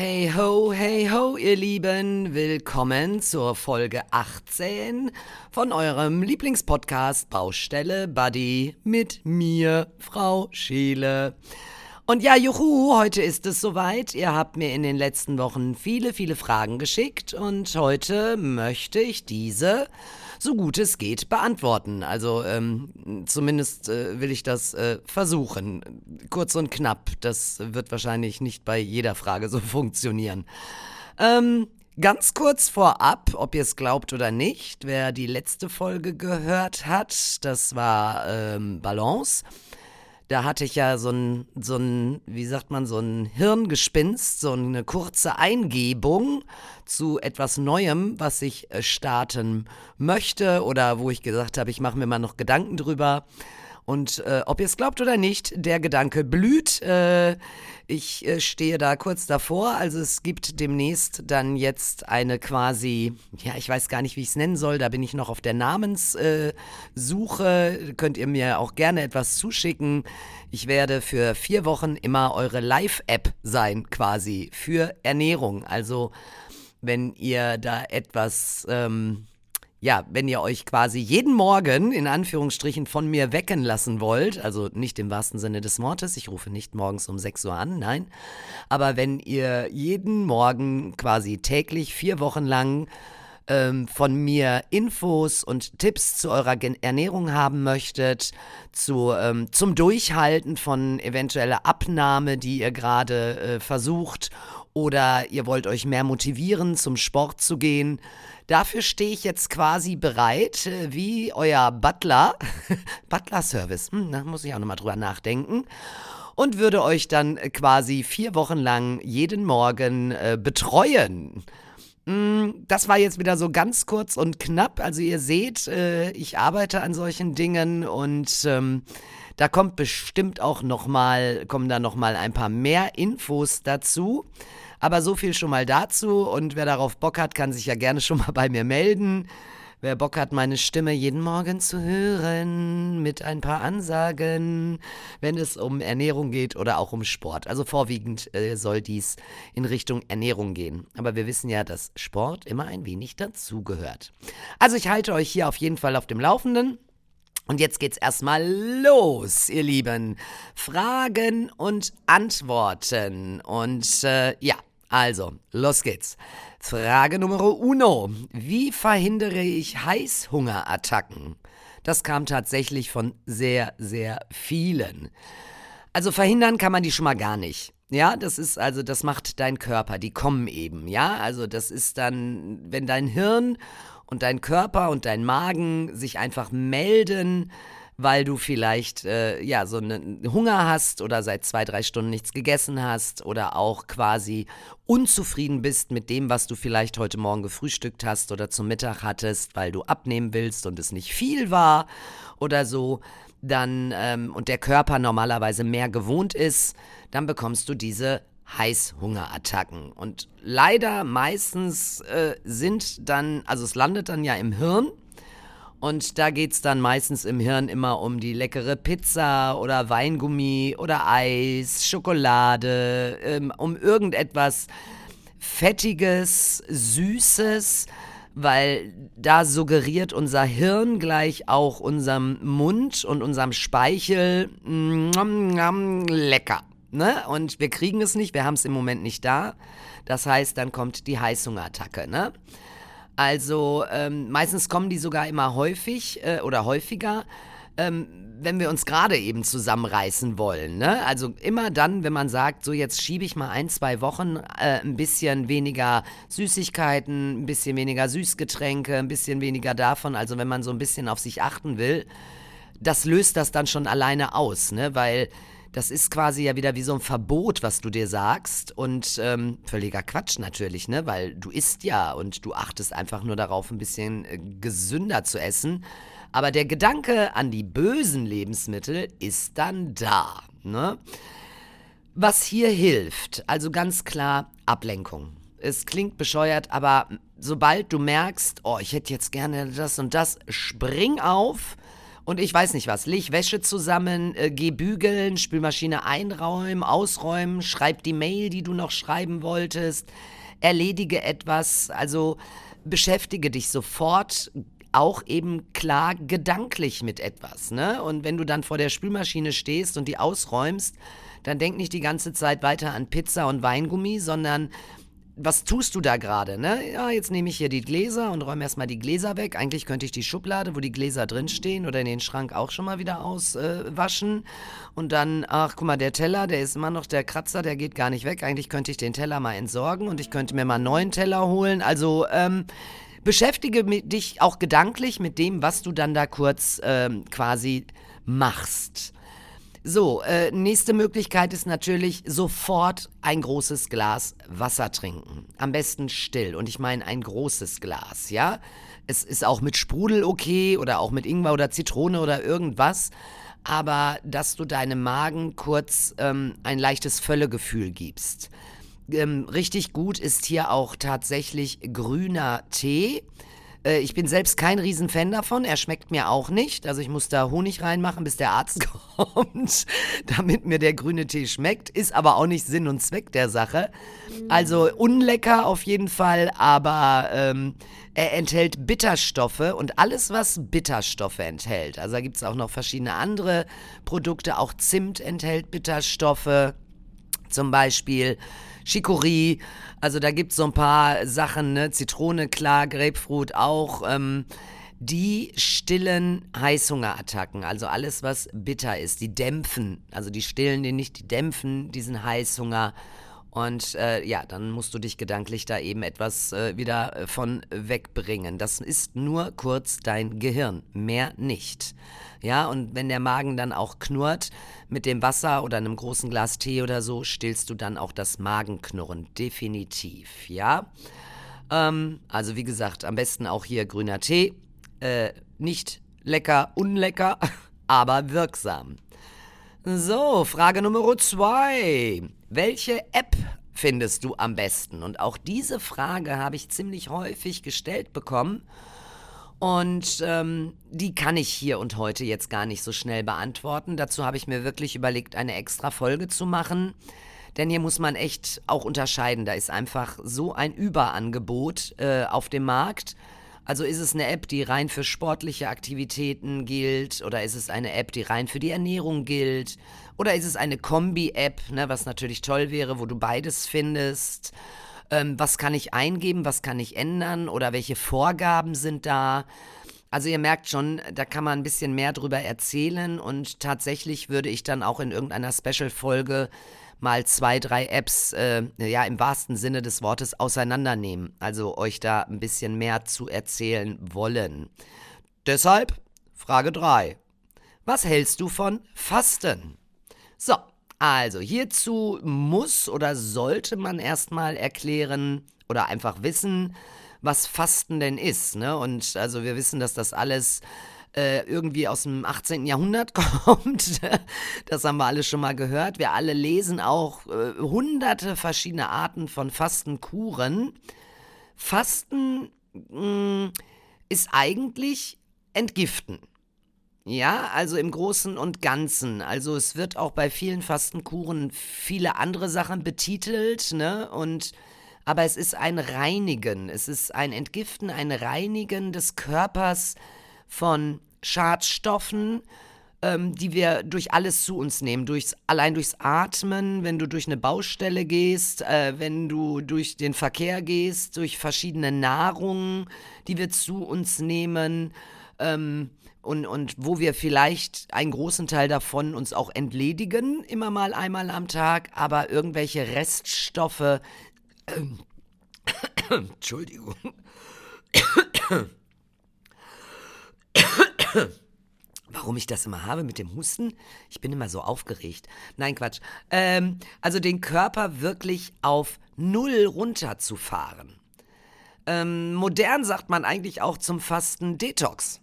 Hey ho, hey ho, ihr Lieben, willkommen zur Folge 18 von eurem Lieblingspodcast Baustelle Buddy mit mir, Frau Scheele. Und ja, juhu, heute ist es soweit. Ihr habt mir in den letzten Wochen viele, viele Fragen geschickt und heute möchte ich diese so gut es geht beantworten. Also ähm, zumindest äh, will ich das äh, versuchen. Kurz und knapp. Das wird wahrscheinlich nicht bei jeder Frage so funktionieren. Ähm, Ganz kurz vorab, ob ihr es glaubt oder nicht, wer die letzte Folge gehört hat, das war ähm, Balance da hatte ich ja so ein, so ein, wie sagt man, so ein Hirngespinst, so eine kurze Eingebung zu etwas Neuem, was ich äh, starten möchte oder wo ich gesagt habe, ich mache mir mal noch Gedanken drüber. Und äh, ob ihr es glaubt oder nicht, der Gedanke blüht. Äh, ich äh, stehe da kurz davor. Also es gibt demnächst dann jetzt eine quasi, ja, ich weiß gar nicht, wie ich es nennen soll. Da bin ich noch auf der Namenssuche. Könnt ihr mir auch gerne etwas zuschicken. Ich werde für vier Wochen immer eure Live-App sein, quasi für Ernährung. Also wenn ihr da etwas... Ähm, ja, wenn ihr euch quasi jeden Morgen in Anführungsstrichen von mir wecken lassen wollt, also nicht im wahrsten Sinne des Wortes, ich rufe nicht morgens um 6 Uhr an, nein, aber wenn ihr jeden Morgen quasi täglich vier Wochen lang ähm, von mir Infos und Tipps zu eurer Gen Ernährung haben möchtet, zu, ähm, zum Durchhalten von eventueller Abnahme, die ihr gerade äh, versucht, oder ihr wollt euch mehr motivieren, zum Sport zu gehen, Dafür stehe ich jetzt quasi bereit, äh, wie euer Butler, Butler-Service, hm, da muss ich auch nochmal drüber nachdenken, und würde euch dann quasi vier Wochen lang jeden Morgen äh, betreuen. Hm, das war jetzt wieder so ganz kurz und knapp. Also ihr seht, äh, ich arbeite an solchen Dingen und ähm, da kommt bestimmt auch noch mal, kommen da noch mal ein paar mehr Infos dazu. Aber so viel schon mal dazu und wer darauf Bock hat, kann sich ja gerne schon mal bei mir melden. Wer Bock hat, meine Stimme jeden Morgen zu hören mit ein paar Ansagen, wenn es um Ernährung geht oder auch um Sport. Also vorwiegend äh, soll dies in Richtung Ernährung gehen. Aber wir wissen ja, dass Sport immer ein wenig dazugehört. Also ich halte euch hier auf jeden Fall auf dem Laufenden. Und jetzt geht's erstmal los, ihr Lieben. Fragen und Antworten. Und äh, ja, also, los geht's. Frage Nummer uno. Wie verhindere ich Heißhungerattacken? Das kam tatsächlich von sehr, sehr vielen. Also verhindern kann man die schon mal gar nicht. Ja, das ist also, das macht dein Körper, die kommen eben, ja? Also das ist dann, wenn dein Hirn und dein Körper und dein Magen sich einfach melden, weil du vielleicht äh, ja so einen Hunger hast oder seit zwei, drei Stunden nichts gegessen hast oder auch quasi unzufrieden bist mit dem, was du vielleicht heute Morgen gefrühstückt hast oder zum Mittag hattest, weil du abnehmen willst und es nicht viel war oder so, dann ähm, und der Körper normalerweise mehr gewohnt ist, dann bekommst du diese Heißhungerattacken. Und leider meistens äh, sind dann, also es landet dann ja im Hirn und da geht es dann meistens im Hirn immer um die leckere Pizza oder Weingummi oder Eis, Schokolade, ähm, um irgendetwas Fettiges, Süßes, weil da suggeriert unser Hirn gleich auch unserem Mund und unserem Speichel mm, lecker. Ne? Und wir kriegen es nicht, wir haben es im Moment nicht da. Das heißt, dann kommt die Heißhungerattacke. Ne? Also ähm, meistens kommen die sogar immer häufig äh, oder häufiger, ähm, wenn wir uns gerade eben zusammenreißen wollen. Ne? Also immer dann, wenn man sagt, so jetzt schiebe ich mal ein, zwei Wochen äh, ein bisschen weniger Süßigkeiten, ein bisschen weniger Süßgetränke, ein bisschen weniger davon. Also wenn man so ein bisschen auf sich achten will, das löst das dann schon alleine aus, ne? weil das ist quasi ja wieder wie so ein Verbot, was du dir sagst. Und ähm, völliger Quatsch natürlich, ne? Weil du isst ja und du achtest einfach nur darauf, ein bisschen äh, gesünder zu essen. Aber der Gedanke an die bösen Lebensmittel ist dann da, ne? Was hier hilft, also ganz klar Ablenkung. Es klingt bescheuert, aber sobald du merkst, oh, ich hätte jetzt gerne das und das, spring auf und ich weiß nicht was. Leg Wäsche zusammen, äh, geh bügeln, Spülmaschine einräumen, ausräumen, schreib die Mail, die du noch schreiben wolltest, erledige etwas, also beschäftige dich sofort auch eben klar gedanklich mit etwas, ne? Und wenn du dann vor der Spülmaschine stehst und die ausräumst, dann denk nicht die ganze Zeit weiter an Pizza und Weingummi, sondern was tust du da gerade, ne? Ja, jetzt nehme ich hier die Gläser und räume erstmal die Gläser weg. Eigentlich könnte ich die Schublade, wo die Gläser drinstehen oder in den Schrank auch schon mal wieder auswaschen. Äh, und dann, ach, guck mal, der Teller, der ist immer noch der Kratzer, der geht gar nicht weg. Eigentlich könnte ich den Teller mal entsorgen und ich könnte mir mal einen neuen Teller holen. Also, ähm, beschäftige dich auch gedanklich mit dem, was du dann da kurz ähm, quasi machst. So, äh, nächste Möglichkeit ist natürlich sofort ein großes Glas Wasser trinken. Am besten still. Und ich meine ein großes Glas, ja? Es ist auch mit Sprudel okay oder auch mit Ingwer oder Zitrone oder irgendwas. Aber dass du deinem Magen kurz ähm, ein leichtes Völlegefühl gibst. Ähm, richtig gut ist hier auch tatsächlich grüner Tee. Äh, ich bin selbst kein Riesenfan davon. Er schmeckt mir auch nicht. Also ich muss da Honig reinmachen, bis der Arzt kommt, damit mir der grüne Tee schmeckt. Ist aber auch nicht Sinn und Zweck der Sache. Also unlecker auf jeden Fall, aber ähm, er enthält Bitterstoffe und alles, was Bitterstoffe enthält. Also da gibt es auch noch verschiedene andere Produkte. Auch Zimt enthält Bitterstoffe. Zum Beispiel Chicorée. Also da gibt es so ein paar Sachen, ne? Zitrone, klar, Grapefruit auch. Ähm, die stillen Heißhungerattacken, also alles, was bitter ist, die dämpfen, also die stillen den nicht, die dämpfen diesen Heißhunger. Und äh, ja, dann musst du dich gedanklich da eben etwas äh, wieder äh, von wegbringen. Das ist nur kurz dein Gehirn, mehr nicht. Ja, und wenn der Magen dann auch knurrt mit dem Wasser oder einem großen Glas Tee oder so, stillst du dann auch das Magenknurren. Definitiv, ja. Ähm, also wie gesagt, am besten auch hier grüner Tee. Äh, nicht lecker, unlecker, aber wirksam. So, Frage Nummer zwei. Welche App findest du am besten? Und auch diese Frage habe ich ziemlich häufig gestellt bekommen. Und ähm, die kann ich hier und heute jetzt gar nicht so schnell beantworten. Dazu habe ich mir wirklich überlegt, eine extra Folge zu machen. Denn hier muss man echt auch unterscheiden. Da ist einfach so ein Überangebot äh, auf dem Markt. Also ist es eine App, die rein für sportliche Aktivitäten gilt? Oder ist es eine App, die rein für die Ernährung gilt? Oder ist es eine Kombi-App, ne, was natürlich toll wäre, wo du beides findest? ähm, was kann ich eingeben, was kann ich ändern oder welche Vorgaben sind da. Also ihr merkt schon, da kann man ein bisschen mehr drüber erzählen und tatsächlich würde ich dann auch in irgendeiner Special-Folge mal zwei, drei Apps, äh, ja, im wahrsten Sinne des Wortes auseinandernehmen. Also euch da ein bisschen mehr zu erzählen wollen. Deshalb Frage 3. Was hältst du von Fasten? So, also, hierzu muss oder sollte man erstmal erklären oder einfach wissen, was Fasten denn ist. Ne? Und also wir wissen, dass das alles äh, irgendwie aus dem 18. Jahrhundert kommt. das haben wir alle schon mal gehört. Wir alle lesen auch äh, hunderte verschiedene Arten von Fastenkuren. Fasten mh, mm, ist eigentlich Entgiften. Ja, also im Großen und Ganzen. Also es wird auch bei vielen Fastenkuren viele andere Sachen betitelt, ne? Und aber es ist ein Reinigen, es ist ein Entgiften, ein Reinigen des Körpers von Schadstoffen, ähm, die wir durch alles zu uns nehmen. Durchs, allein durchs Atmen, wenn du durch eine Baustelle gehst, äh, wenn du durch den Verkehr gehst, durch verschiedene Nahrungen, die wir zu uns nehmen. Ähm, und, und wo wir vielleicht einen großen Teil davon uns auch entledigen, immer mal einmal am Tag, aber irgendwelche Reststoffe. Äh, Entschuldigung. Warum ich das immer habe mit dem Husten? Ich bin immer so aufgeregt. Nein, Quatsch. Ähm, also den Körper wirklich auf Null runterzufahren. Ähm, modern sagt man eigentlich auch zum Fasten Detox.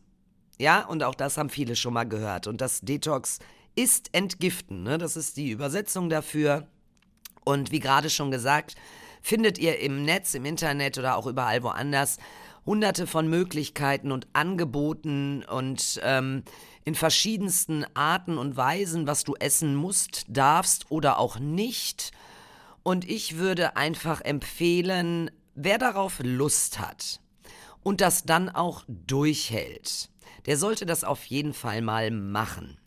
Ja, und auch das haben viele schon mal gehört. Und das Detox ist entgiften. Ne? Das ist die Übersetzung dafür. Und wie gerade schon gesagt, findet ihr im Netz, im Internet oder auch überall woanders hunderte von Möglichkeiten und Angeboten und ähm, in verschiedensten Arten und Weisen, was du essen musst, darfst oder auch nicht. Und ich würde einfach empfehlen, wer darauf Lust hat und das dann auch durchhält, der sollte das auf jeden Fall mal machen.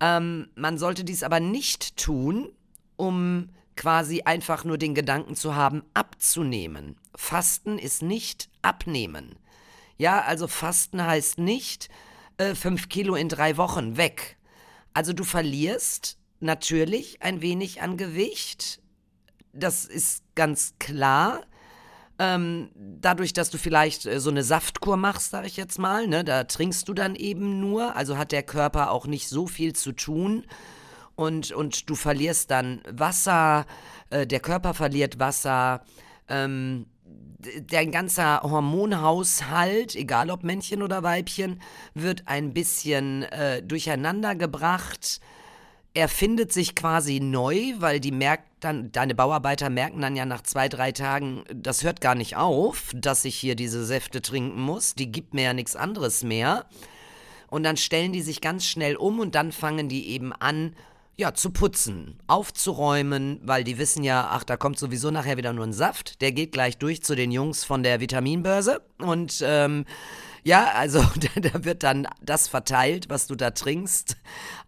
Ähm, man sollte dies aber nicht tun, um quasi einfach nur den Gedanken zu haben, abzunehmen. Fasten ist nicht abnehmen. Ja, also Fasten heißt nicht äh, fünf Kilo in drei Wochen weg. Also du verlierst natürlich ein wenig an Gewicht. Das ist ganz klar. Ähm, dadurch, dass du vielleicht äh, so eine Saftkur machst, sag ich jetzt mal, ne, da trinkst du dann eben nur, also hat der Körper auch nicht so viel zu tun und, und du verlierst dann Wasser, äh, der Körper verliert Wasser, ähm, dein ganzer Hormonhaushalt, egal ob Männchen oder Weibchen, wird ein bisschen äh, durcheinander gebracht er findet sich quasi neu, weil die merkt dann, deine Bauarbeiter merken dann ja nach zwei, drei Tagen, das hört gar nicht auf, dass ich hier diese Säfte trinken muss. Die gibt mir ja nichts anderes mehr. Und dann stellen die sich ganz schnell um und dann fangen die eben an, ja, zu putzen, aufzuräumen, weil die wissen ja, ach, da kommt sowieso nachher wieder nur ein Saft. Der geht gleich durch zu den Jungs von der Vitaminbörse. Und ähm, ja, also da wird dann das verteilt, was du da trinkst,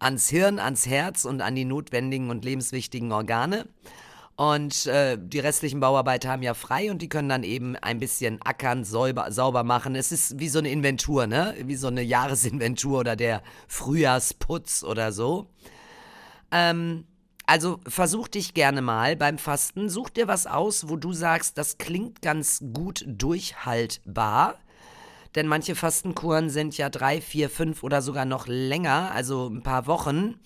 ans Hirn, ans Herz und an die notwendigen und lebenswichtigen Organe. Und äh, die restlichen Bauarbeiter haben ja frei und die können dann eben ein bisschen ackern, sauber, sauber machen. Es ist wie so eine Inventur, ne? Wie so eine Jahresinventur oder der Frühjahrsputz oder so. Ähm, also versuch dich gerne mal beim Fasten. Such dir was aus, wo du sagst, das klingt ganz gut durchhaltbar. Denn manche Fastenkuren sind ja drei, vier, fünf oder sogar noch länger, also ein paar Wochen.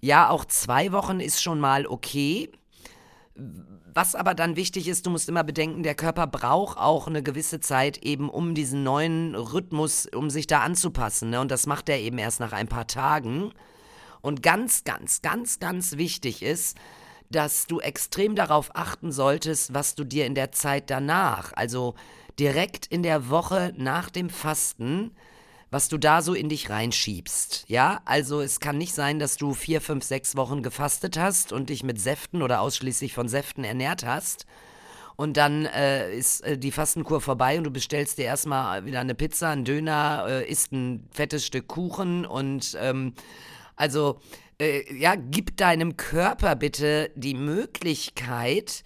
Ja, auch zwei Wochen ist schon mal okay. Was aber dann wichtig ist, du musst immer bedenken, der Körper braucht auch eine gewisse Zeit eben, um diesen neuen Rhythmus, um sich da anzupassen. Ne? Und das macht er eben erst nach ein paar Tagen. Und ganz, ganz, ganz, ganz wichtig ist, dass du extrem darauf achten solltest, was du dir in der Zeit danach, also direkt in der Woche nach dem Fasten, was du da so in dich reinschiebst. Ja, also es kann nicht sein, dass du vier, fünf, sechs Wochen gefastet hast und dich mit Säften oder ausschließlich von Säften ernährt hast. Und dann äh, ist äh, die Fastenkur vorbei und du bestellst dir erstmal wieder eine Pizza, einen Döner, äh, isst ein fettes Stück Kuchen und ähm, also äh, ja, gib deinem Körper bitte die Möglichkeit,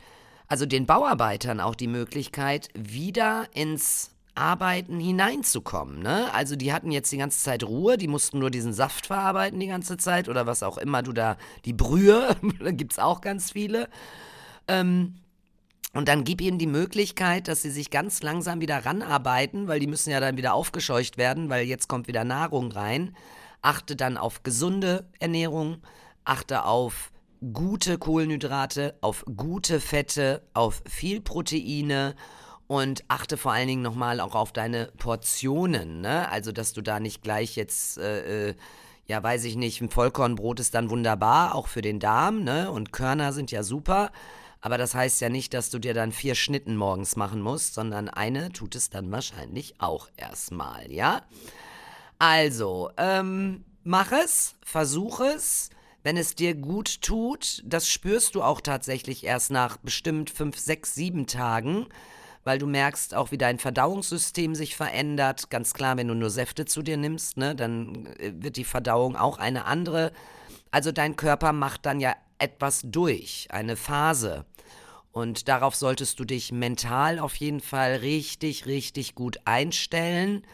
also den Bauarbeitern auch die Möglichkeit, wieder ins Arbeiten hineinzukommen. Ne? Also die hatten jetzt die ganze Zeit Ruhe, die mussten nur diesen Saft verarbeiten die ganze Zeit oder was auch immer du da, die Brühe, da gibt es auch ganz viele. Ähm, und dann gib ihnen die Möglichkeit, dass sie sich ganz langsam wieder ranarbeiten, weil die müssen ja dann wieder aufgescheucht werden, weil jetzt kommt wieder Nahrung rein. Achte dann auf gesunde Ernährung, achte auf gute Kohlenhydrate, auf gute Fette, auf viel Proteine und achte vor allen Dingen nochmal auch auf deine Portionen. Ne? Also, dass du da nicht gleich jetzt, äh, äh, ja, weiß ich nicht, ein Vollkornbrot ist dann wunderbar, auch für den Darm, ne? Und Körner sind ja super. Aber das heißt ja nicht, dass du dir dann vier Schnitten morgens machen musst, sondern eine tut es dann wahrscheinlich auch erstmal, ja? Also, ähm, mach es, versuch es wenn es dir gut tut, das spürst du auch tatsächlich erst nach bestimmt fünf, sechs, sieben Tagen, weil du merkst auch, wie dein Verdauungssystem sich verändert. Ganz klar, wenn du nur Säfte zu dir nimmst, ne, dann äh, wird die Verdauung auch eine andere. Also dein Körper macht dann ja etwas durch, eine Phase. Und darauf solltest du dich mental auf jeden Fall richtig, richtig gut einstellen.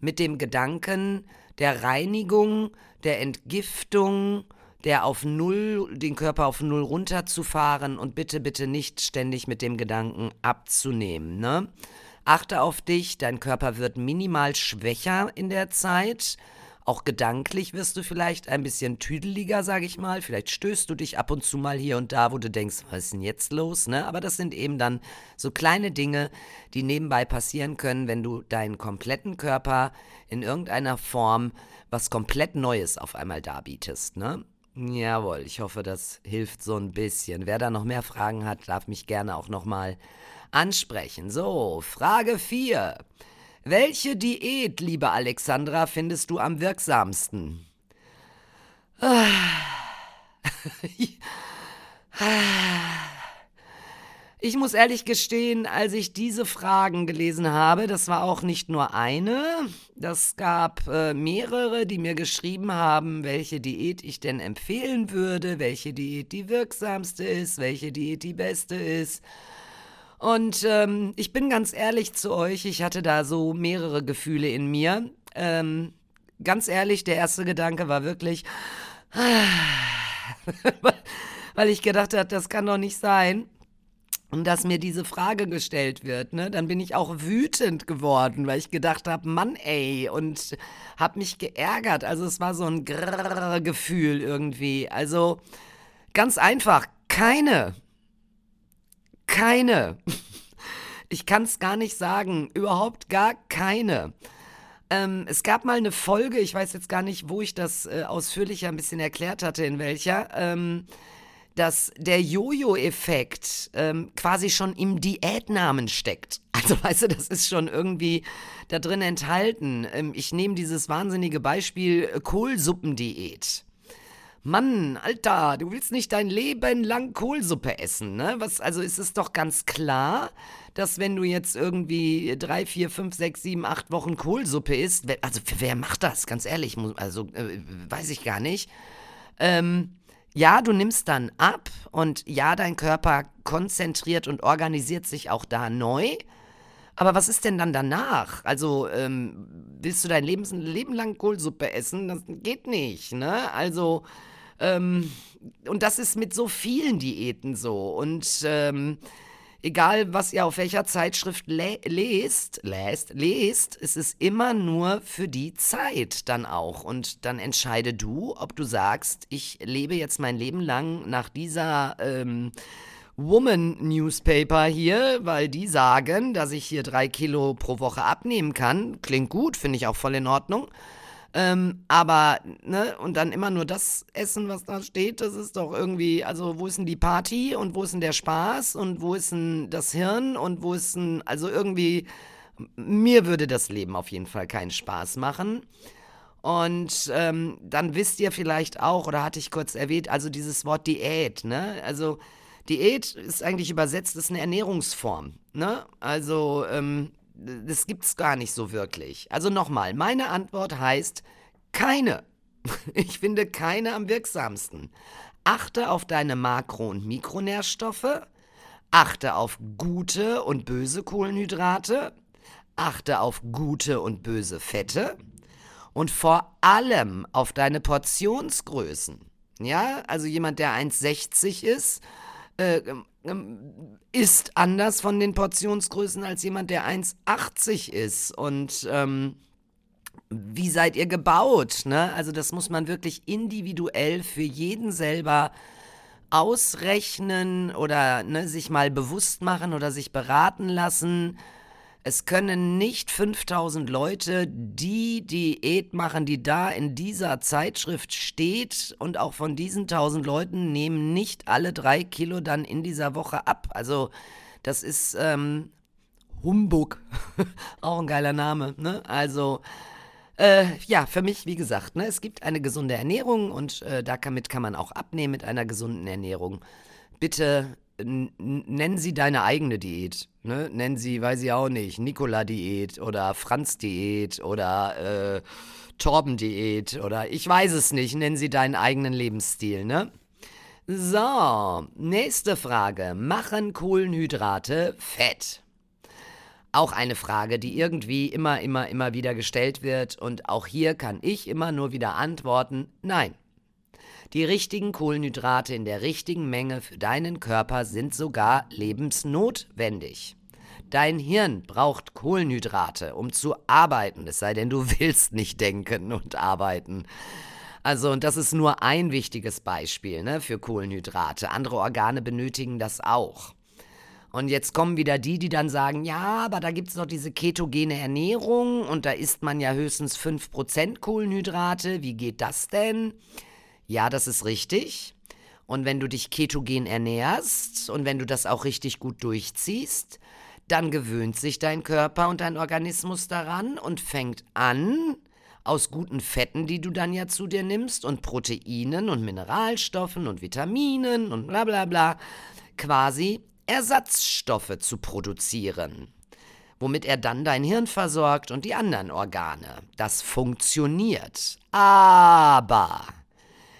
Mit dem Gedanken der Reinigung, der Entgiftung, der auf Null, den Körper auf Null runterzufahren und bitte, bitte nicht ständig mit dem Gedanken abzunehmen. Ne? Achte auf dich, dein Körper wird minimal schwächer in der Zeit. Auch gedanklich wirst du vielleicht ein bisschen tüdeliger, sag ich mal. Vielleicht stößt du dich ab und zu mal hier und da, wo du denkst, was ist denn jetzt los? Ne? Aber das sind eben dann so kleine Dinge, die nebenbei passieren können, wenn du deinen kompletten Körper in irgendeiner Form was komplett Neues auf einmal darbietest. Ne? Jawohl, ich hoffe, das hilft so ein bisschen. Wer da noch mehr Fragen hat, darf mich gerne auch nochmal ansprechen. So, Frage 4. Welche Diät, liebe Alexandra, findest du am wirksamsten? Ah. Ich muss ehrlich gestehen, als ich diese Fragen gelesen habe, das war auch nicht nur eine, das gab äh, mehrere, die mir geschrieben haben, welche Diät ich denn empfehlen würde, welche Diät die wirksamste ist, welche Diät die beste ist. Und ähm, ich bin ganz ehrlich zu euch, ich hatte da so mehrere Gefühle in mir. Ähm, ganz ehrlich, der erste Gedanke war wirklich, weil ich gedacht habe, das kann doch nicht sein. Und dass mir diese Frage gestellt wird, ne, dann bin ich auch wütend geworden, weil ich gedacht habe, Mann, ey, und habe mich geärgert. Also es war so ein Grrr Gefühl irgendwie. Also ganz einfach, keine. Keine. Ich kann es gar nicht sagen, überhaupt gar keine. Ähm, es gab mal eine Folge, ich weiß jetzt gar nicht, wo ich das äh, ausführlicher ein bisschen erklärt hatte, in welcher. Ähm, dass der Jojo-Effekt ähm, quasi schon im Diätnamen steckt. Also weißt du, das ist schon irgendwie da drin enthalten. Ähm, ich nehme dieses wahnsinnige Beispiel äh, Kohlsuppendiät. Mann, Alter, du willst nicht dein Leben lang Kohlsuppe essen, ne? Was, also ist es doch ganz klar, dass wenn du jetzt irgendwie drei, vier, fünf, sechs, sieben, acht Wochen Kohlsuppe isst, also wer macht das? Ganz ehrlich, also äh, weiß ich gar nicht. Ähm, ja, du nimmst dann ab und ja, dein Körper konzentriert und organisiert sich auch da neu. Aber was ist denn dann danach? Also, ähm, willst du dein Lebens Leben lang Kohlsuppe essen? Das geht nicht, ne? Also, ähm, und das ist mit so vielen Diäten so. Und ähm, egal was ihr auf welcher Zeitschrift le lest, lest, lest, es ist immer nur für die Zeit dann auch. Und dann entscheide du, ob du sagst, ich lebe jetzt mein Leben lang nach dieser ähm, Woman Newspaper hier, weil die sagen, dass ich hier drei Kilo pro Woche abnehmen kann. Klingt gut, finde ich auch voll in Ordnung. Ähm, aber, ne, und dann immer nur das essen, was da steht, das ist doch irgendwie, also wo ist denn die Party und wo ist denn der Spaß und wo ist denn das Hirn und wo ist denn, also irgendwie, mir würde das Leben auf jeden Fall keinen Spaß machen. Und ähm, dann wisst ihr vielleicht auch, oder hatte ich kurz erwähnt, also dieses Wort Diät, ne? Also Diät ist eigentlich übersetzt, ist eine Ernährungsform, ne? Also, ähm, das gibt's gar nicht so wirklich. Also nochmal, meine Antwort heißt keine. Ich finde keine am wirksamsten. Achte auf deine Makro- und Mikronährstoffe. Achte auf gute und böse Kohlenhydrate. Achte auf gute und böse Fette. Und vor allem auf deine Portionsgrößen. Ja, also jemand, der 1,60 ist, äh, ist anders von den Portionsgrößen als jemand, der 1,80 ist. Und ähm, wie seid ihr gebaut? Ne? Also das muss man wirklich individuell für jeden selber ausrechnen oder ne, sich mal bewusst machen oder sich beraten lassen es können nicht 5000 Leute die Diät machen, die da in dieser Zeitschrift steht. Und auch von diesen 1000 Leuten nehmen nicht alle drei Kilo dann in dieser Woche ab. Also das ist ähm, Humbug. auch ein geiler Name. Ne? Also äh, ja, für mich, wie gesagt, ne, es gibt eine gesunde Ernährung und äh, damit kann man auch abnehmen mit einer gesunden Ernährung. Bitte nennen Sie deine eigene Diät. Ne? Nennen Sie, weiß ich auch nicht, Nikola-Diät oder Franz-Diät oder äh, Torben-Diät oder ich weiß es nicht. Nennen Sie deinen eigenen Lebensstil, ne? So, nächste Frage. Machen Kohlenhydrate Fett? Auch eine Frage, die irgendwie immer, immer, immer wieder gestellt wird und auch hier kann ich immer nur wieder antworten, nein. Die richtigen Kohlenhydrate in der richtigen Menge für deinen Körper sind sogar lebensnotwendig. Dein Hirn braucht Kohlenhydrate, um zu arbeiten, es sei denn, du willst nicht denken und arbeiten. Also, und das ist nur ein wichtiges Beispiel ne, für Kohlenhydrate. Andere Organe benötigen das auch. Und jetzt kommen wieder die, die dann sagen, ja, aber da gibt es noch diese ketogene Ernährung und da isst man ja höchstens 5% Kohlenhydrate. Wie geht das denn? Ja, das ist richtig. Und wenn du dich ketogen ernährst und wenn du das auch richtig gut durchziehst, dann gewöhnt sich dein Körper und dein Organismus daran und fängt an, aus guten Fetten, die du dann ja zu dir nimmst, und Proteinen und Mineralstoffen und Vitaminen und bla bla bla, quasi Ersatzstoffe zu produzieren, womit er dann dein Hirn versorgt und die anderen Organe. Das funktioniert. Aber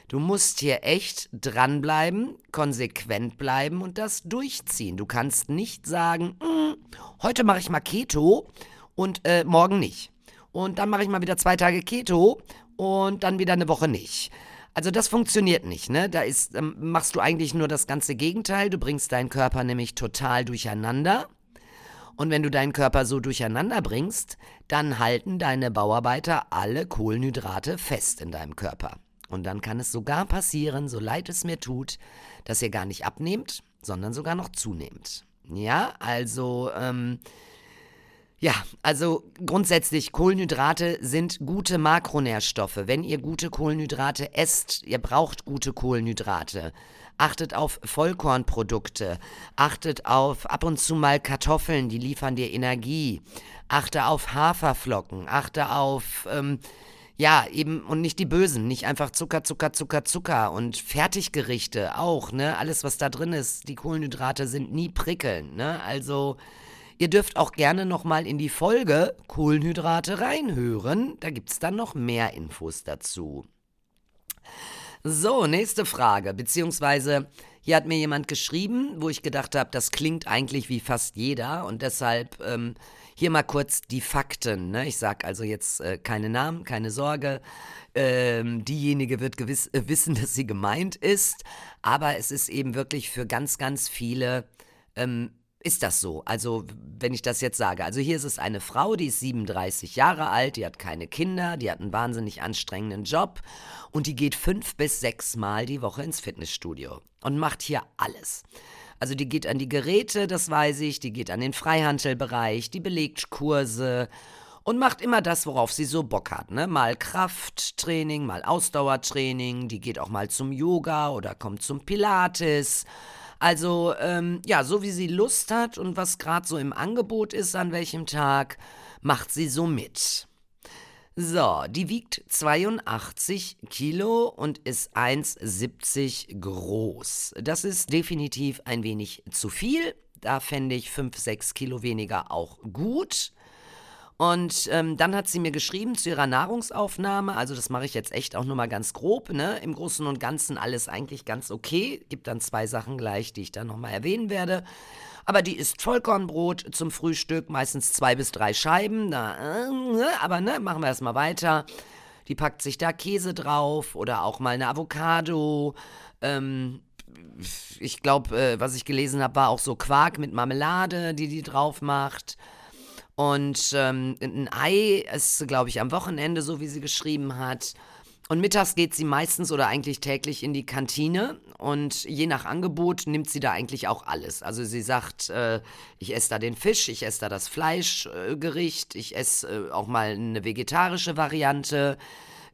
du musst hier echt dranbleiben, konsequent bleiben und das durchziehen. Du kannst nicht sagen, hm, heute mache ich mal Keto und äh, morgen nicht und dann mache ich mal wieder zwei Tage Keto und dann wieder eine Woche nicht. Also das funktioniert nicht, ne? Da ist, ähm, machst du eigentlich nur das ganze Gegenteil. Du bringst deinen Körper nämlich total durcheinander. Und wenn du deinen Körper so durcheinander bringst, dann halten deine Bauarbeiter alle Kohlenhydrate fest in deinem Körper. Und dann kann es sogar passieren, so leid es mir tut, dass ihr gar nicht abnehmt, sondern sogar noch zunehmt. Ja, also ähm, ja, also grundsätzlich Kohlenhydrate sind gute Makronährstoffe. Wenn ihr gute Kohlenhydrate esst, ihr braucht gute Kohlenhydrate. Achtet auf Vollkornprodukte. Achtet auf ab und zu mal Kartoffeln, die liefern dir Energie. Achte auf Haferflocken. Achte auf, ähm, ja, eben, und nicht die Bösen. Nicht einfach Zucker, Zucker, Zucker, Zucker. Und Fertiggerichte auch, ne? Alles, was da drin ist. Die Kohlenhydrate sind nie prickelnd, ne? Also, Ihr dürft auch gerne nochmal in die Folge Kohlenhydrate reinhören. Da gibt es dann noch mehr Infos dazu. So, nächste Frage, beziehungsweise hier hat mir jemand geschrieben, wo ich gedacht habe, das klingt eigentlich wie fast jeder und deshalb ähm, hier mal kurz die Fakten. Ne? Ich sage also jetzt äh, keine Namen, keine Sorge. Ähm, diejenige wird gewiss äh, wissen, dass sie gemeint ist, aber es ist eben wirklich für ganz, ganz viele ähm, ist das so. Also, wenn ich das jetzt sage. Also, hier ist es eine Frau, die ist 37 Jahre alt, die hat keine Kinder, die hat einen wahnsinnig anstrengenden Job und die geht fünf bis sechs Mal die Woche ins Fitnessstudio und macht hier alles. Also, die geht an die Geräte, das weiß ich, die geht an den Freihandelbereich, die belegt Kurse und macht immer das, worauf sie so Bock hat. Ne? Mal Krafttraining, mal Ausdauertraining, die geht auch mal zum Yoga oder kommt zum Pilates. Also ähm, ja, so wie sie Lust hat und was gerade so im Angebot ist, an welchem Tag, macht sie so mit. So, die wiegt 82 Kilo und ist 1,70 groß. Das ist definitiv ein wenig zu viel. Da fände ich 5, 6 Kilo weniger auch gut. Und ähm, dann hat sie mir geschrieben zu ihrer Nahrungsaufnahme, also das mache ich jetzt echt auch nur mal ganz grob, ne? Im Großen und Ganzen alles eigentlich ganz okay. Gibt dann zwei Sachen gleich, die ich dann nochmal erwähnen werde. Aber die isst Vollkornbrot zum Frühstück, meistens zwei bis drei Scheiben. Na, äh, aber ne, machen wir erstmal weiter. Die packt sich da Käse drauf oder auch mal eine Avocado. Ähm, ich glaube, äh, was ich gelesen habe, war auch so Quark mit Marmelade, die die drauf macht. Und ähm, ein Ei ist, glaube ich, am Wochenende, so wie sie geschrieben hat. Und mittags geht sie meistens oder eigentlich täglich in die Kantine und je nach Angebot nimmt sie da eigentlich auch alles. Also sie sagt, äh, ich esse da den Fisch, ich esse da das Fleischgericht, äh, ich esse äh, auch mal eine vegetarische Variante,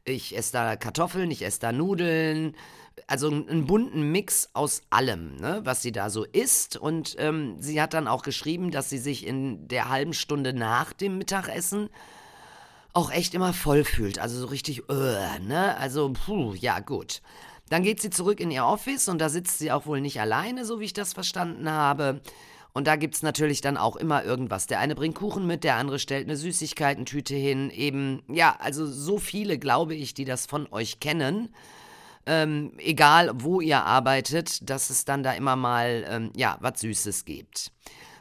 ich esse da Kartoffeln, ich esse da Nudeln, also einen bunten Mix aus allem, ne, was sie da so isst. Und ähm, sie hat dann auch geschrieben, dass sie sich in der halben Stunde nach dem Mittagessen auch echt immer voll fühlt. Also so richtig, uh, ne? Also, puh, ja, gut. Dann geht sie zurück in ihr Office und da sitzt sie auch wohl nicht alleine, so wie ich das verstanden habe. Und da gibt es natürlich dann auch immer irgendwas. Der eine bringt Kuchen mit, der andere stellt eine Süßigkeitentüte hin. Eben, ja, also so viele, glaube ich, die das von euch kennen ähm, egal wo ihr arbeitet, dass es dann da immer mal, ähm, ja, was Süßes gibt.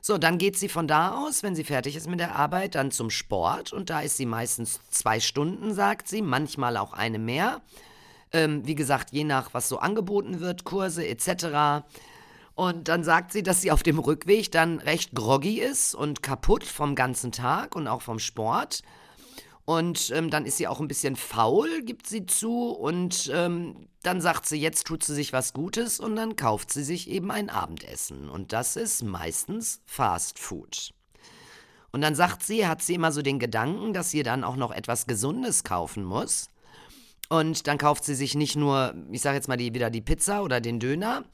So, dann geht sie von da aus, wenn sie fertig ist mit der Arbeit, dann zum Sport und da ist sie meistens zwei Stunden, sagt sie, manchmal auch eine mehr. Ähm, wie gesagt, je nach was so angeboten wird, Kurse etc. Und dann sagt sie, dass sie auf dem Rückweg dann recht groggy ist und kaputt vom ganzen Tag und auch vom Sport. Und ähm, dann ist sie auch ein bisschen faul, gibt sie zu. Und ähm, dann sagt sie, jetzt tut sie sich was Gutes und dann kauft sie sich eben ein Abendessen. Und das ist meistens Fast Food. Und dann sagt sie, hat sie immer so den Gedanken, dass sie dann auch noch etwas Gesundes kaufen muss. Und dann kauft sie sich nicht nur, ich sage jetzt mal die, wieder die Pizza oder den Döner,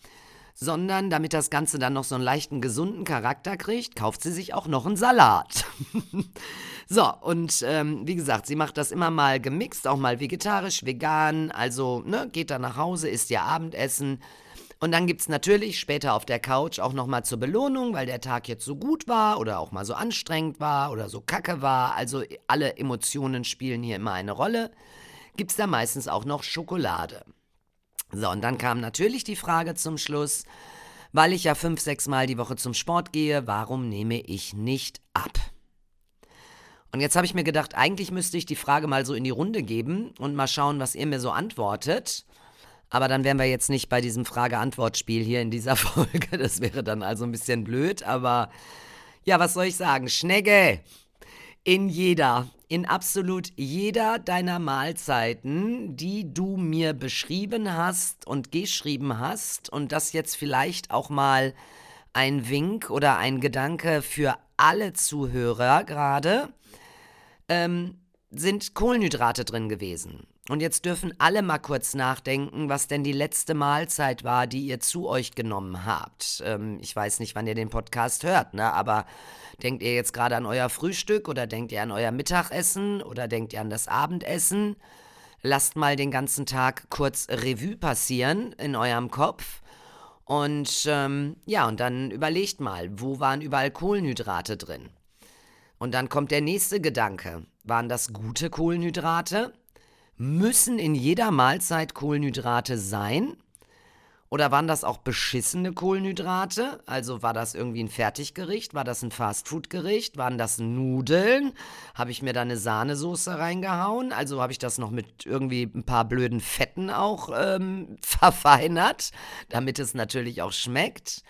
sondern damit das Ganze dann noch so einen leichten, gesunden Charakter kriegt, kauft sie sich auch noch einen Salat. so, und ähm, wie gesagt, sie macht das immer mal gemixt, auch mal vegetarisch, vegan, also ne, geht dann nach Hause, isst ihr Abendessen. Und dann gibt es natürlich später auf der Couch auch nochmal zur Belohnung, weil der Tag jetzt so gut war oder auch mal so anstrengend war oder so kacke war. Also alle Emotionen spielen hier immer eine Rolle. Gibt es da meistens auch noch Schokolade. So, und dann kam natürlich die Frage zum Schluss, weil ich ja fünf, sechs Mal die Woche zum Sport gehe, warum nehme ich nicht ab? Und jetzt habe ich mir gedacht, eigentlich müsste ich die Frage mal so in die Runde geben und mal schauen, was ihr mir so antwortet. Aber dann wären wir jetzt nicht bei diesem Frage-Antwort-Spiel hier in dieser Folge. Das wäre dann also ein bisschen blöd. Aber ja, was soll ich sagen? Schnegge! In jeder, in absolut jeder deiner Mahlzeiten, die du mir beschrieben hast und geschrieben hast, und das jetzt vielleicht auch mal ein Wink oder ein Gedanke für alle Zuhörer gerade, ähm, sind Kohlenhydrate drin gewesen. Und jetzt dürfen alle mal kurz nachdenken, was denn die letzte Mahlzeit war, die ihr zu euch genommen habt. Ähm, ich weiß nicht, wann ihr den Podcast hört, ne? aber denkt ihr jetzt gerade an euer Frühstück oder denkt ihr an euer Mittagessen oder denkt ihr an das Abendessen? Lasst mal den ganzen Tag kurz Revue passieren in eurem Kopf. Und ähm, ja, und dann überlegt mal, wo waren überall Kohlenhydrate drin? Und dann kommt der nächste Gedanke. Waren das gute Kohlenhydrate? Müssen in jeder Mahlzeit Kohlenhydrate sein? Oder waren das auch beschissene Kohlenhydrate? Also war das irgendwie ein Fertiggericht? War das ein Fastfood-Gericht? Waren das Nudeln? Habe ich mir da eine Sahnesoße reingehauen? Also habe ich das noch mit irgendwie ein paar blöden Fetten auch ähm, verfeinert, damit es natürlich auch schmeckt.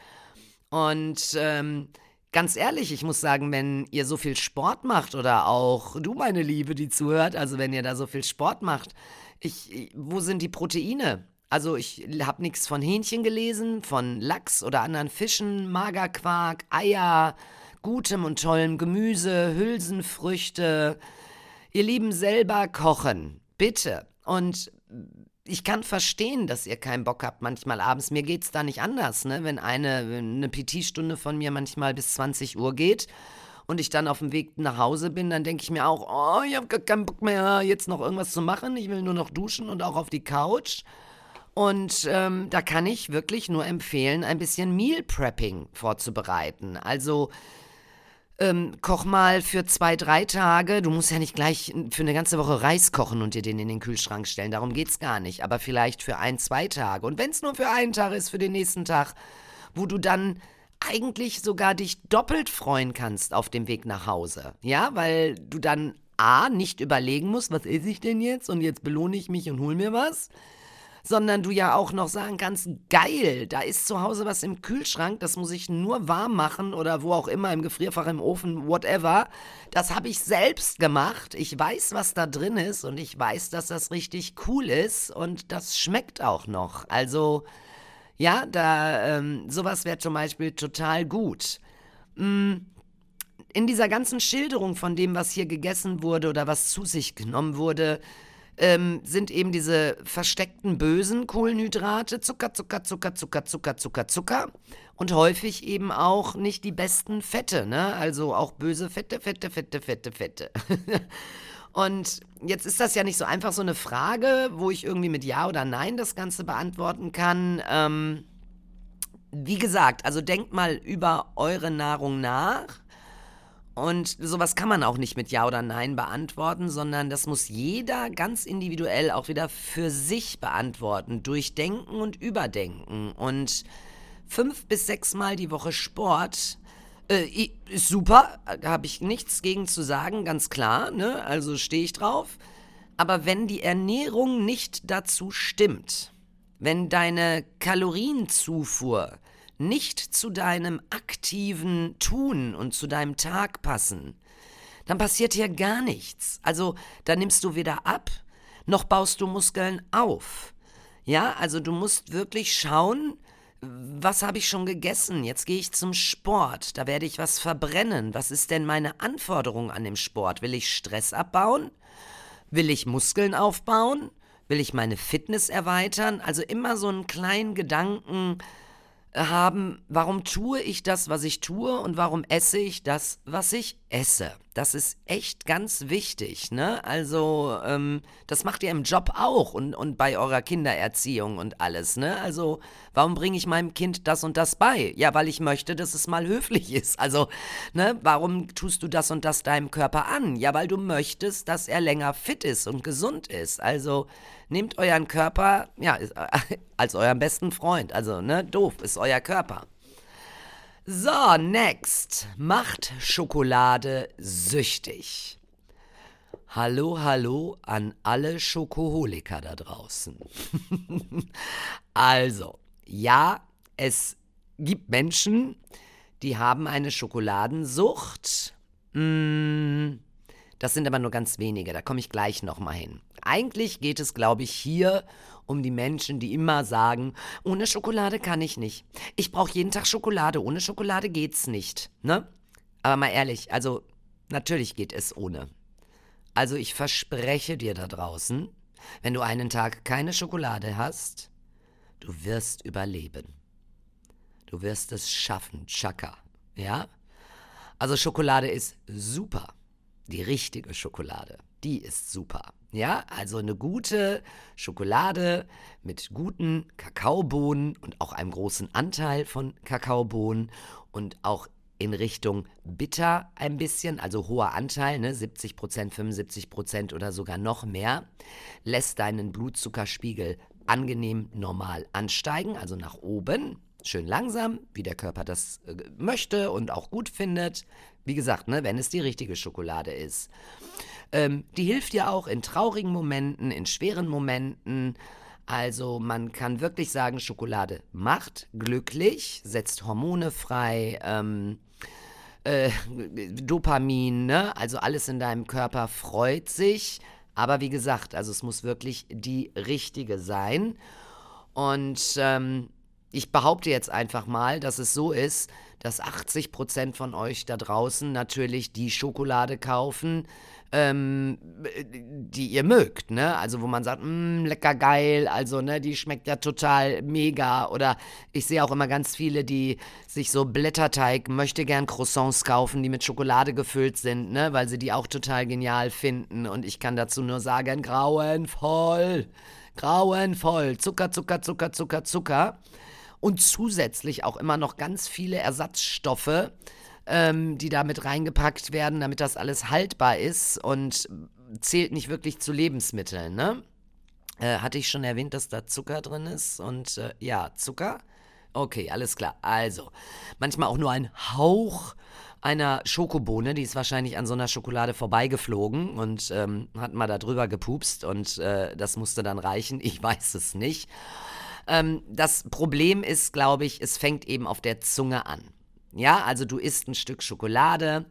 Und ähm, ganz ehrlich, ich muss sagen, wenn ihr so viel Sport macht oder auch du, meine Liebe, die zuhört, also wenn ihr da so viel Sport macht, ich, wo sind die Proteine? Also ich habe nichts von Hähnchen gelesen, von Lachs oder anderen Fischen, Magerquark, Eier, gutem und tollem Gemüse, Hülsenfrüchte. Ihr Lieben selber kochen, bitte. Und ich kann verstehen, dass ihr keinen Bock habt manchmal abends. Mir geht es da nicht anders, ne? Wenn eine, eine PT-Stunde von mir manchmal bis 20 Uhr geht und ich dann auf dem Weg nach Hause bin, dann denke ich mir auch, oh, ich habe gar keinen Bock mehr, jetzt noch irgendwas zu machen. Ich will nur noch duschen und auch auf die Couch. Und ähm, da kann ich wirklich nur empfehlen, ein bisschen Meal Prepping vorzubereiten. Also ähm, koch mal für zwei, drei Tage. Du musst ja nicht gleich für eine ganze Woche Reis kochen und dir den in den Kühlschrank stellen. Darum geht's gar nicht. Aber vielleicht für ein, zwei Tage. Und wenn es nur für einen Tag ist, für den nächsten Tag, wo du dann eigentlich sogar dich doppelt freuen kannst auf dem Weg nach Hause. Ja, weil du dann A, nicht überlegen musst, was esse ich denn jetzt und jetzt belohne ich mich und hol mir was sondern du ja auch noch sagen kannst, geil, da ist zu Hause was im Kühlschrank, das muss ich nur warm machen oder wo auch immer, im Gefrierfach, im Ofen, whatever. Das habe ich selbst gemacht. Ich weiß, was da drin ist und ich weiß, dass das richtig cool ist und das schmeckt auch noch. Also, ja, da, ähm, sowas wäre zum Beispiel total gut. Mm in dieser ganzen Schilderung von dem, was hier gegessen wurde oder was zu sich genommen wurde, ähm, sind eben diese versteckten bösen Kohlenhydrate, Zucker, Zucker, Zucker, Zucker, Zucker, Zucker, Zucker und häufig eben auch nicht die besten Fette, ne? Also auch böse Fette, Fette, Fette, Fette, Fette. und jetzt ist das ja nicht so einfach so eine Frage, wo ich irgendwie mit Ja oder Nein das Ganze beantworten kann. Ähm, wie gesagt, also denkt mal über eure Nahrung nach und sowas kann man auch nicht mit Ja oder Nein beantworten, sondern das muss jeder ganz individuell auch wieder für sich beantworten, durchdenken und überdenken. Und fünf bis sechs Mal die Woche Sport äh, ist super, habe ich nichts gegen zu sagen, ganz klar, ne? also stehe ich drauf. Aber wenn die Ernährung nicht dazu stimmt, wenn deine Kalorienzufuhr nicht zu deinem aktiven Tun und zu deinem Tag passen, dann passiert hier gar nichts. Also da nimmst du weder ab, noch baust du Muskeln auf. Ja, also du musst wirklich schauen, was habe ich schon gegessen? Jetzt gehe ich zum Sport, da werde ich was verbrennen. Was ist denn meine Anforderung an dem Sport? Will ich Stress abbauen? Will ich Muskeln aufbauen? Will ich meine Fitness erweitern? Also immer so einen kleinen Gedanken, haben, warum tue ich das, was ich tue und warum esse ich das, was ich esse. Das ist echt ganz wichtig, ne? Also, ähm, das macht ihr im Job auch und, und bei eurer Kindererziehung und alles, ne? Also, warum bringe ich meinem Kind das und das bei? Ja, weil ich möchte, dass es mal höflich ist. Also, ne, warum tust du das und das deinem Körper an? Ja, weil du möchtest, dass er länger fit ist und gesund ist. Also, nehmt euren Körper, ja, als euren besten Freund. Also, ne, doof ist euer Körper. So, next. Macht Schokolade süchtig. Hallo, hallo an alle Schokoholiker da draußen. also, ja, es gibt Menschen, die haben eine Schokoladensucht. Mm, das sind aber nur ganz wenige, da komme ich gleich nochmal hin. Eigentlich geht es, glaube ich, hier um die Menschen, die immer sagen, ohne Schokolade kann ich nicht. Ich brauche jeden Tag Schokolade, ohne Schokolade geht's nicht. Ne? Aber mal ehrlich, also natürlich geht es ohne. Also ich verspreche dir da draußen, wenn du einen Tag keine Schokolade hast, du wirst überleben. Du wirst es schaffen, Chaka. Ja? Also Schokolade ist super. Die richtige Schokolade, die ist super. Ja, also eine gute Schokolade mit guten Kakaobohnen und auch einem großen Anteil von Kakaobohnen und auch in Richtung bitter ein bisschen, also hoher Anteil, ne, 70 Prozent, 75 Prozent oder sogar noch mehr, lässt deinen Blutzuckerspiegel angenehm normal ansteigen, also nach oben, schön langsam, wie der Körper das äh, möchte und auch gut findet. Wie gesagt, ne, wenn es die richtige Schokolade ist. Ähm, die hilft ja auch in traurigen Momenten, in schweren Momenten. Also man kann wirklich sagen, Schokolade macht glücklich, setzt Hormone frei, ähm, äh, Dopamin, ne? also alles in deinem Körper freut sich. Aber wie gesagt, also es muss wirklich die richtige sein. Und ähm, ich behaupte jetzt einfach mal, dass es so ist, dass 80 Prozent von euch da draußen natürlich die Schokolade kaufen, ähm, die ihr mögt, ne? Also wo man sagt, mm, lecker geil, also ne, die schmeckt ja total mega. Oder ich sehe auch immer ganz viele, die sich so Blätterteig, möchte gern Croissants kaufen, die mit Schokolade gefüllt sind, ne? Weil sie die auch total genial finden. Und ich kann dazu nur sagen, grauenvoll, grauenvoll, Zucker, Zucker, Zucker, Zucker, Zucker. Und zusätzlich auch immer noch ganz viele Ersatzstoffe ähm, die da mit reingepackt werden, damit das alles haltbar ist und zählt nicht wirklich zu Lebensmitteln, ne? Äh, hatte ich schon erwähnt, dass da Zucker drin ist und äh, ja, Zucker. Okay, alles klar. Also, manchmal auch nur ein Hauch einer Schokobohne, die ist wahrscheinlich an so einer Schokolade vorbeigeflogen und ähm, hat mal da drüber gepupst und äh, das musste dann reichen. Ich weiß es nicht. Ähm, das Problem ist, glaube ich, es fängt eben auf der Zunge an. Ja, also du isst ein Stück Schokolade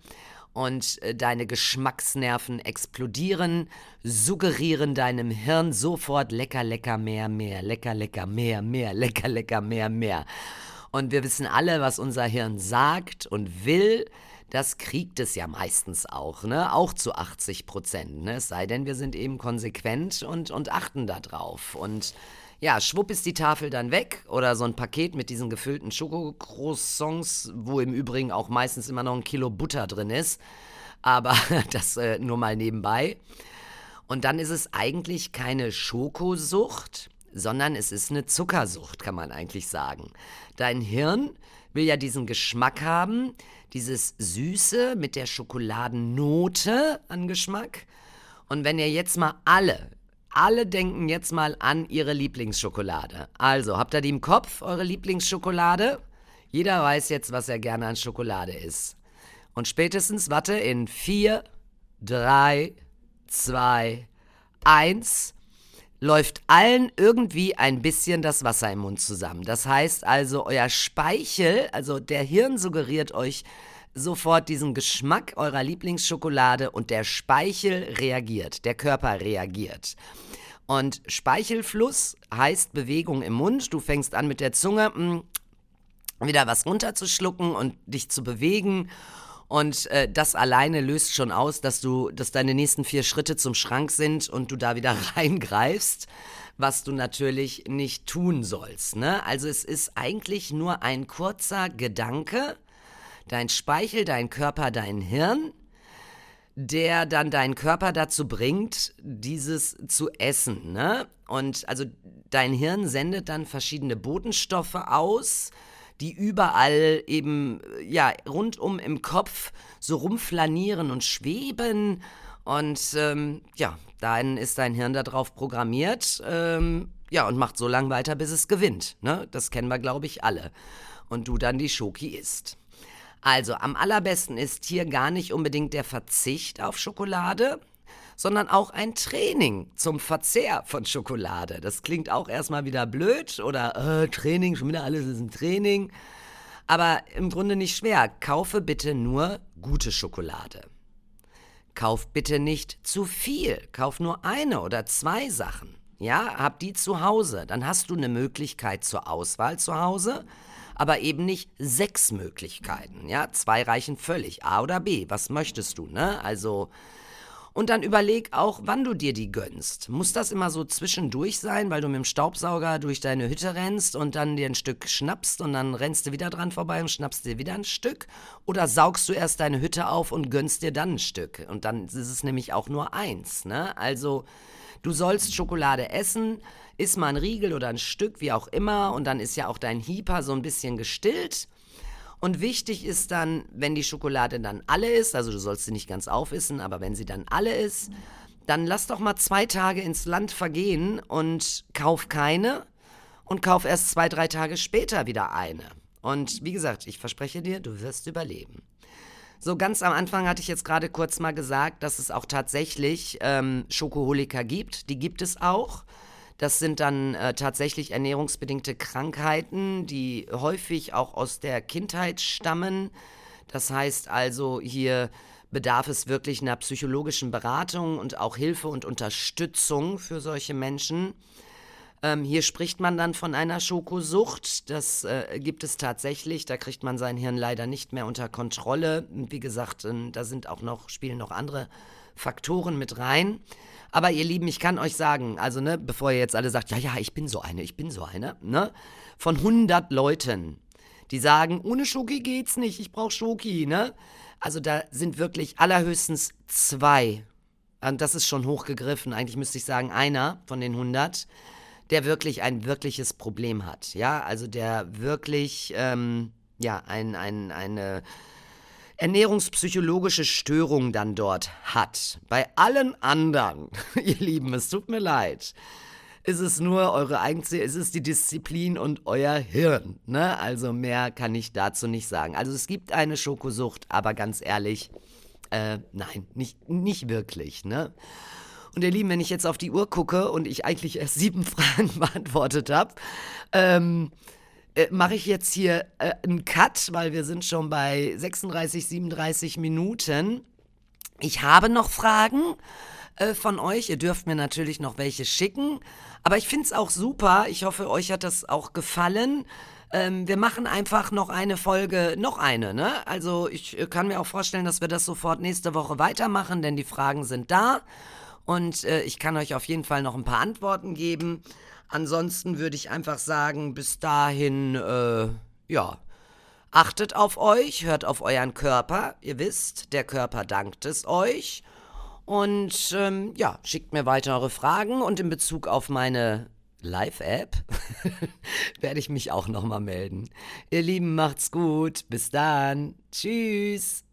und äh, deine Geschmacksnerven explodieren, suggerieren deinem Hirn sofort lecker, lecker, mehr, mehr, lecker, lecker, mehr, mehr, lecker, lecker, mehr, mehr. Und wir wissen alle, was unser Hirn sagt und will. Das kriegt es ja meistens auch, ne? Auch zu 80 Prozent, ne? Es sei denn, wir sind eben konsequent und, und achten darauf. Und ja, schwupp ist die Tafel dann weg oder so ein Paket mit diesen gefüllten Schokocroissants, wo im Übrigen auch meistens immer noch ein Kilo Butter drin ist. Aber das äh, nur mal nebenbei. Und dann ist es eigentlich keine Schokosucht, sondern es ist eine Zuckersucht, kann man eigentlich sagen. Dein Hirn will ja diesen Geschmack haben, dieses Süße mit der Schokoladennote an Geschmack. Und wenn ihr jetzt mal alle alle denken jetzt mal an ihre Lieblingsschokolade. Also, habt ihr die im Kopf, eure Lieblingsschokolade? Jeder weiß jetzt, was er gerne an Schokolade isst. Und spätestens, warte, in 4, 3, 2, 1 läuft allen irgendwie ein bisschen das Wasser im Mund zusammen. Das heißt also, euer Speichel, also der Hirn suggeriert euch sofort diesen Geschmack eurer Lieblingsschokolade und der Speichel reagiert, der Körper reagiert. Und Speichelfluss heißt Bewegung im Mund. Du fängst an mit der Zunge mh, mm, wieder was runterzuschlucken und dich zu bewegen. Und äh, das alleine löst schon aus, dass du, dass deine nächsten vier Schritte zum Schrank sind und du da wieder reingreifst, was du natürlich nicht tun sollst. Ne? Also es ist eigentlich nur ein kurzer Gedanke, dein Speichel, dein Körper, dein Hirn, der dann deinen Körper dazu bringt, dieses zu essen. Ne? Und also dein Hirn sendet dann verschiedene Botenstoffe aus, die überall eben, ja, rundum im Kopf so rumflanieren und schweben. Und ähm, ja, dann ist dein Hirn darauf programmiert, ähm, ja, und macht so lange weiter, bis es gewinnt. Ne? Das kennen wir, glaube ich, alle. Und du dann die Schoki isst. Also, am allerbesten ist hier gar nicht unbedingt der Verzicht auf Schokolade, sondern auch ein Training zum Verzehr von Schokolade. Das klingt auch erstmal wieder blöd oder äh, Training, schon wieder alles ist ein Training. Aber im Grunde nicht schwer. Kaufe bitte nur gute Schokolade. Kauf bitte nicht zu viel. Kauf nur eine oder zwei Sachen. Ja, hab die zu Hause. Dann hast du eine Möglichkeit zur Auswahl zu Hause, aber eben nicht sechs Möglichkeiten. Ja, zwei reichen völlig. A oder B. Was möchtest du, ne? Also, und dann überleg auch, wann du dir die gönnst. Muss das immer so zwischendurch sein, weil du mit dem Staubsauger durch deine Hütte rennst und dann dir ein Stück schnappst und dann rennst du wieder dran vorbei und schnappst dir wieder ein Stück? Oder saugst du erst deine Hütte auf und gönnst dir dann ein Stück? Und dann ist es nämlich auch nur eins, ne? Also, du sollst Schokolade essen, iss mal ein Riegel oder ein Stück, wie auch immer, und dann ist ja auch dein Hieper so ein bisschen gestillt. Und wichtig ist dann, wenn die Schokolade dann alle ist, also du sollst sie nicht ganz aufessen, aber wenn sie dann alle ist, dann lass doch mal zwei Tage ins Land vergehen und kauf keine und kauf erst zwei, drei Tage später wieder eine. Und wie gesagt, ich verspreche dir, du wirst überleben. So ganz am Anfang hatte ich jetzt gerade kurz mal gesagt, dass es auch tatsächlich ähm, Schokoholiker gibt. Die gibt es auch. Das sind dann äh, tatsächlich ernährungsbedingte Krankheiten, die häufig auch aus der Kindheit stammen. Das heißt also, hier bedarf es wirklich einer psychologischen Beratung und auch Hilfe und Unterstützung für solche Menschen. Ähm, hier spricht man dann von einer Schokosucht. Das äh, gibt es tatsächlich. Da kriegt man sein Hirn leider nicht mehr unter Kontrolle. Wie gesagt, äh, da sind auch noch, spielen noch andere Faktoren mit rein. Aber ihr Lieben, ich kann euch sagen, also ne, bevor ihr jetzt alle sagt, ja, ja, ich bin so eine, ich bin so eine, ne, von 100 Leuten, die sagen, ohne Schoki geht's nicht, ich brauche Schoki, ne? Also da sind wirklich allerhöchstens zwei, und das ist schon hochgegriffen, eigentlich müsste ich sagen, einer von den 100, der wirklich ein wirkliches Problem hat, ja, also der wirklich, ähm, ja, ein, ein, eine ernährungspsychologische Störung dann dort hat. Bei allen anderen, ihr Lieben, es tut mir leid, ist es nur eure eigene, ist es die Disziplin und euer Hirn. Ne? Also mehr kann ich dazu nicht sagen. Also es gibt eine Schokosucht, aber ganz ehrlich, äh, nein, nicht, nicht wirklich. Ne? Und ihr Lieben, wenn ich jetzt auf die Uhr gucke und ich eigentlich erst sieben Fragen beantwortet habe, ähm, äh, mache ich jetzt hier äh, einen Cut, weil wir sind schon bei 36, 37 Minuten. Ich habe noch Fragen äh, von euch. Ihr dürft mir natürlich noch welche schicken. Aber ich finde es auch super. Ich hoffe, euch hat das auch gefallen. Ähm, wir machen einfach noch eine Folge, noch eine, ne? Also ich äh, kann mir auch vorstellen, dass wir das sofort nächste Woche weitermachen, denn die Fragen sind da. Und äh, ich kann euch auf jeden Fall noch ein paar Antworten geben. Ansonsten würde ich einfach sagen, bis dahin, äh, ja, achtet auf euch, hört auf euren Körper. Ihr wisst, der Körper dankt es euch. Und ähm, ja, schickt mir weitere Fragen und in Bezug auf meine Live-App werde ich mich auch nochmal melden. Ihr Lieben, macht's gut. Bis dann. Tschüss.